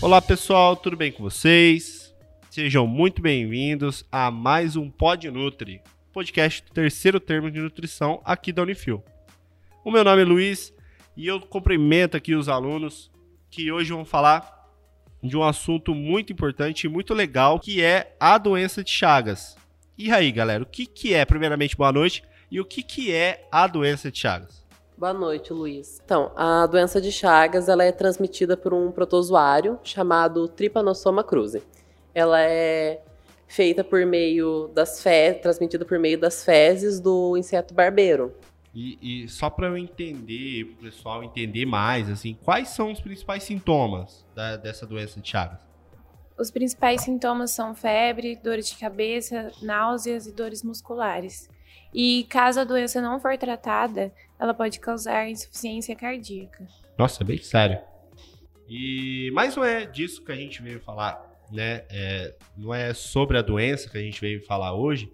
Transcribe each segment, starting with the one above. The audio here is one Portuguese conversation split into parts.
Olá pessoal, tudo bem com vocês? Sejam muito bem-vindos a mais um Pod Nutri, podcast do terceiro termo de nutrição aqui da Unifil. O meu nome é Luiz e eu cumprimento aqui os alunos que hoje vão falar de um assunto muito importante e muito legal, que é a doença de Chagas. E aí, galera, o que, que é, primeiramente, boa noite, e o que, que é a doença de Chagas? Boa noite, Luiz. Então, a doença de Chagas ela é transmitida por um protozoário chamado Trypanosoma cruzi. Ela é feita por meio das fezes, transmitida por meio das fezes do inseto barbeiro. E, e só para eu entender, para o pessoal entender mais, assim, quais são os principais sintomas da, dessa doença de Chagas? Os principais sintomas são febre, dores de cabeça, náuseas e dores musculares. E caso a doença não for tratada, ela pode causar insuficiência cardíaca. Nossa, é bem sério. E mas não é disso que a gente veio falar, né? É, não é sobre a doença que a gente veio falar hoje,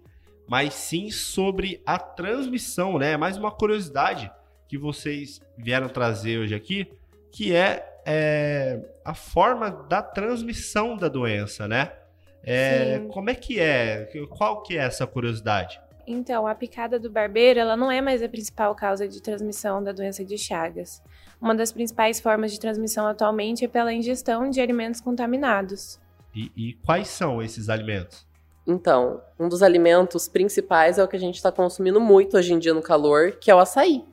mas sim sobre a transmissão, né? Mais uma curiosidade que vocês vieram trazer hoje aqui, que é, é a forma da transmissão da doença, né? É, como é que é? Qual que é essa curiosidade? Então, a picada do barbeiro, ela não é mais a principal causa de transmissão da doença de Chagas. Uma das principais formas de transmissão atualmente é pela ingestão de alimentos contaminados. E, e quais são esses alimentos? Então, um dos alimentos principais é o que a gente está consumindo muito hoje em dia no calor, que é o açaí.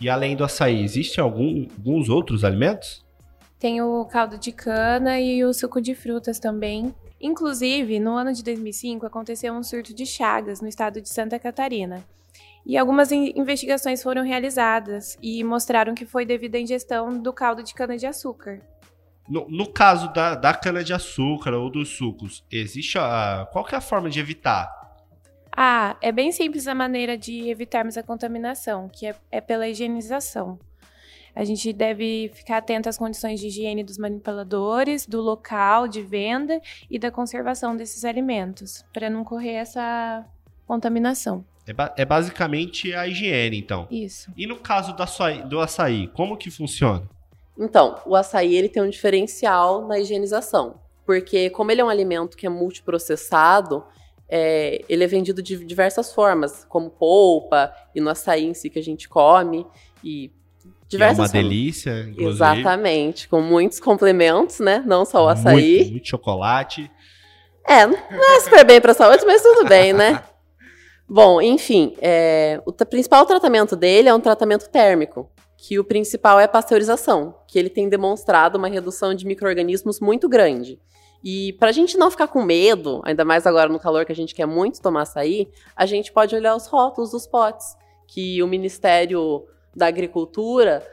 E além do açaí, existem algum, alguns outros alimentos? Tem o caldo de cana e o suco de frutas também, Inclusive, no ano de 2005 aconteceu um surto de chagas no estado de Santa Catarina. E algumas investigações foram realizadas e mostraram que foi devido à ingestão do caldo de cana-de-açúcar. No, no, caso da, da cana-de-açúcar ou dos sucos, existe a. Qual é a forma de evitar? Ah, é bem simples a maneira de evitarmos a contaminação, que é, é pela higienização. A gente deve ficar atento às condições de higiene dos manipuladores, do local de venda e da conservação desses alimentos, para não correr essa contaminação. É, ba é, basicamente a higiene, então. Isso. E no caso do açaí, do açaí, como que funciona? Então, o açaí ele tem um diferencial na higienização, porque como ele é um alimento que é multiprocessado, é, ele é vendido de diversas formas, como polpa e no açaí em si que a gente come e Diversas é uma delícia, inclusive. Exatamente, com muitos complementos, né? Não só o açaí. Muito, muito chocolate. É, não é super bem para a saúde, mas tudo bem, né? Bom, enfim, é, o principal tratamento dele é um tratamento térmico, que o principal é a pasteurização, que ele tem demonstrado uma redução de micro-organismos muito grande. E para a gente não ficar com medo, ainda mais agora no calor que a gente quer muito tomar açaí, a gente pode olhar os rótulos dos potes, que o Ministério da agricultura,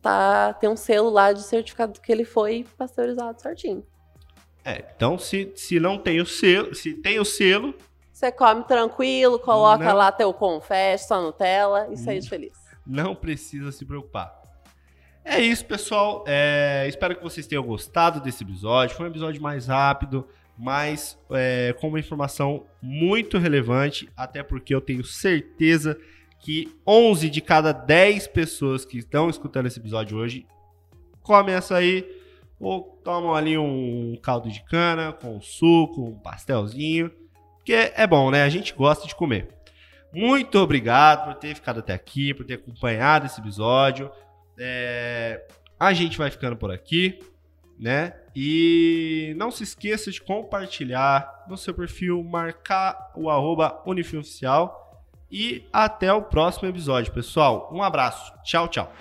tá, tem um selo lá de certificado que ele foi pasteurizado certinho. É, então se, se não tem o selo, se tem o selo. Você come tranquilo, coloca não, lá teu confete, sua Nutella e sai feliz. Não precisa se preocupar. É isso, pessoal. É, espero que vocês tenham gostado desse episódio. Foi um episódio mais rápido, mas é, com uma informação muito relevante, até porque eu tenho certeza que 11 de cada 10 pessoas que estão escutando esse episódio hoje comem açaí ou tomam ali um caldo de cana com suco, um pastelzinho, que é bom, né? A gente gosta de comer. Muito obrigado por ter ficado até aqui, por ter acompanhado esse episódio. É... A gente vai ficando por aqui, né? E não se esqueça de compartilhar no seu perfil, marcar o arroba Unifioficial e até o próximo episódio, pessoal. Um abraço. Tchau, tchau.